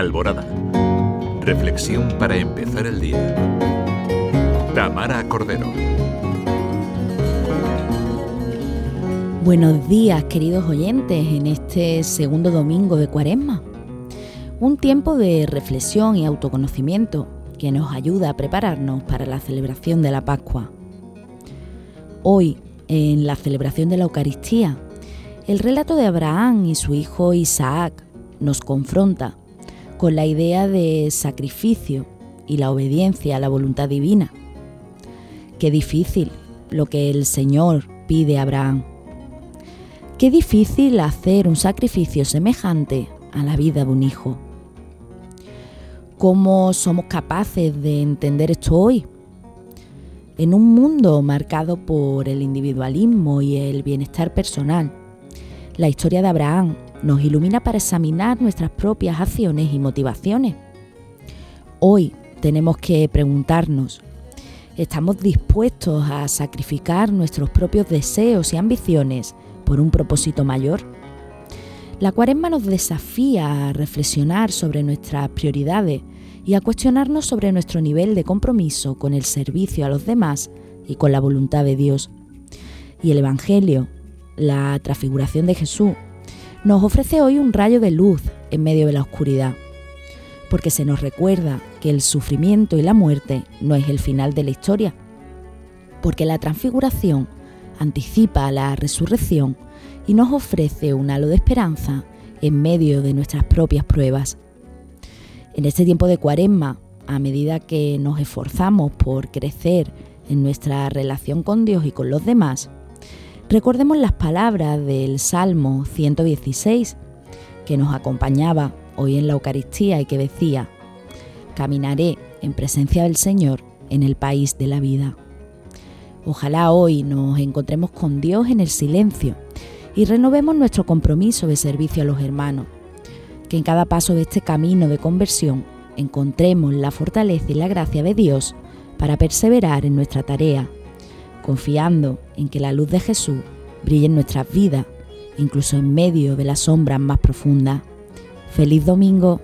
Alborada. Reflexión para empezar el día. Tamara Cordero. Buenos días, queridos oyentes, en este segundo domingo de Cuaresma. Un tiempo de reflexión y autoconocimiento que nos ayuda a prepararnos para la celebración de la Pascua. Hoy, en la celebración de la Eucaristía, el relato de Abraham y su hijo Isaac nos confronta con la idea de sacrificio y la obediencia a la voluntad divina. Qué difícil lo que el Señor pide a Abraham. Qué difícil hacer un sacrificio semejante a la vida de un hijo. ¿Cómo somos capaces de entender esto hoy? En un mundo marcado por el individualismo y el bienestar personal, la historia de Abraham nos ilumina para examinar nuestras propias acciones y motivaciones. Hoy tenemos que preguntarnos, ¿estamos dispuestos a sacrificar nuestros propios deseos y ambiciones por un propósito mayor? La cuaresma nos desafía a reflexionar sobre nuestras prioridades y a cuestionarnos sobre nuestro nivel de compromiso con el servicio a los demás y con la voluntad de Dios. Y el Evangelio, la transfiguración de Jesús, nos ofrece hoy un rayo de luz en medio de la oscuridad, porque se nos recuerda que el sufrimiento y la muerte no es el final de la historia, porque la transfiguración anticipa la resurrección y nos ofrece un halo de esperanza en medio de nuestras propias pruebas. En este tiempo de cuaresma, a medida que nos esforzamos por crecer en nuestra relación con Dios y con los demás, Recordemos las palabras del Salmo 116 que nos acompañaba hoy en la Eucaristía y que decía, Caminaré en presencia del Señor en el país de la vida. Ojalá hoy nos encontremos con Dios en el silencio y renovemos nuestro compromiso de servicio a los hermanos. Que en cada paso de este camino de conversión encontremos la fortaleza y la gracia de Dios para perseverar en nuestra tarea confiando en que la luz de Jesús brille en nuestras vidas, incluso en medio de las sombras más profundas. Feliz domingo